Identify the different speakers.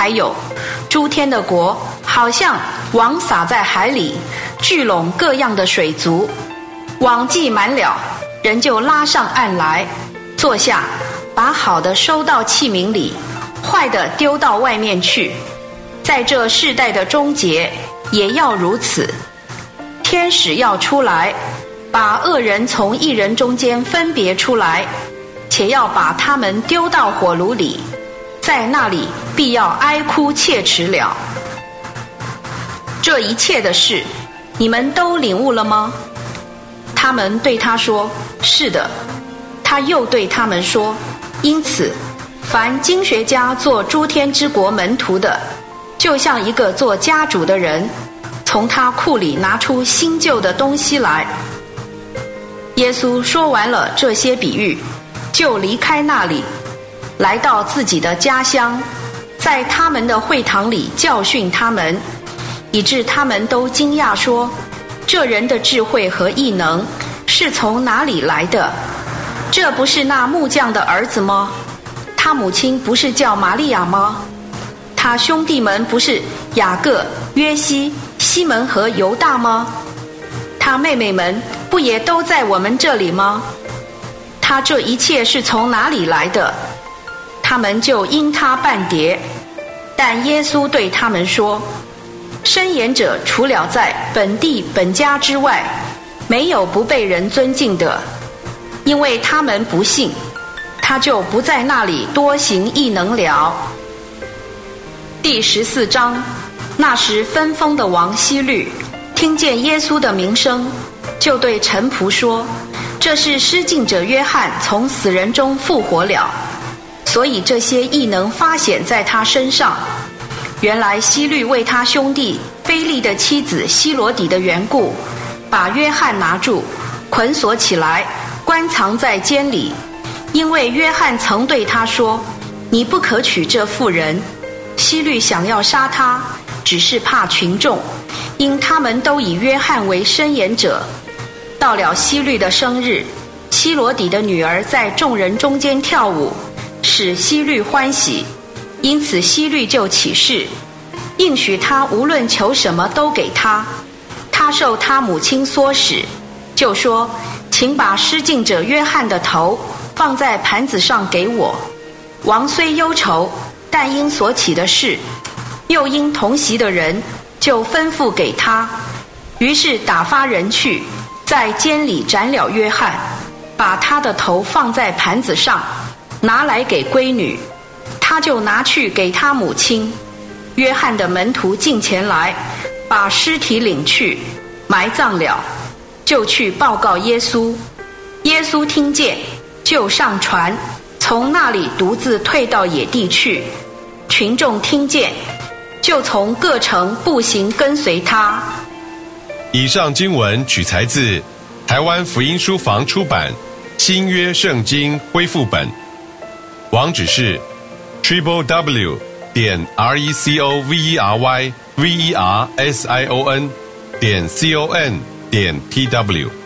Speaker 1: 还有，诸天的国好像网撒在海里，聚拢各样的水族。网既满了，人就拉上岸来，坐下，把好的收到器皿里，坏的丢到外面去。在这世代的终结，也要如此。天使要出来，把恶人从一人中间分别出来，且要把他们丢到火炉里。在那里必要哀哭切齿了。这一切的事，你们都领悟了吗？他们对他说：“是的。”他又对他们说：“因此，凡经学家做诸天之国门徒的，就像一个做家主的人，从他库里拿出新旧的东西来。”耶稣说完了这些比喻，就离开那里。来到自己的家乡，在他们的会堂里教训他们，以致他们都惊讶说：“这人的智慧和异能是从哪里来的？这不是那木匠的儿子吗？他母亲不是叫玛利亚吗？他兄弟们不是雅各、约西、西门和犹大吗？他妹妹们不也都在我们这里吗？他这一切是从哪里来的？”他们就因他半跌，但耶稣对他们说：“伸言者除了在本地本家之外，没有不被人尊敬的，因为他们不信，他就不在那里多行异能了。”第十四章，那时分封的王希律听见耶稣的名声，就对臣仆说：“这是施浸者约翰从死人中复活了。”所以这些异能发显在他身上。原来希律为他兄弟菲利的妻子希罗底的缘故，把约翰拿住，捆锁起来，关藏在监里。因为约翰曾对他说：“你不可娶这妇人。”希律想要杀他，只是怕群众，因他们都以约翰为申言者。到了希律的生日，希罗底的女儿在众人中间跳舞。使希律欢喜，因此希律就起誓，应许他无论求什么都给他。他受他母亲唆使，就说：“请把失敬者约翰的头放在盘子上给我。”王虽忧愁，但因所起的事，又因同席的人，就吩咐给他。于是打发人去，在监里斩了约翰，把他的头放在盘子上。拿来给闺女，他就拿去给他母亲。约翰的门徒进前来，把尸体领去，埋葬了，就去报告耶稣。耶稣听见，就上船，从那里独自退到野地去。群众听见，就从各城步行跟随他。
Speaker 2: 以上经文取材自台湾福音书房出版《新约圣经恢复本》。网址是 triple w 点 r e c o v e r y v e r s i o n 点 c o n 点 t w。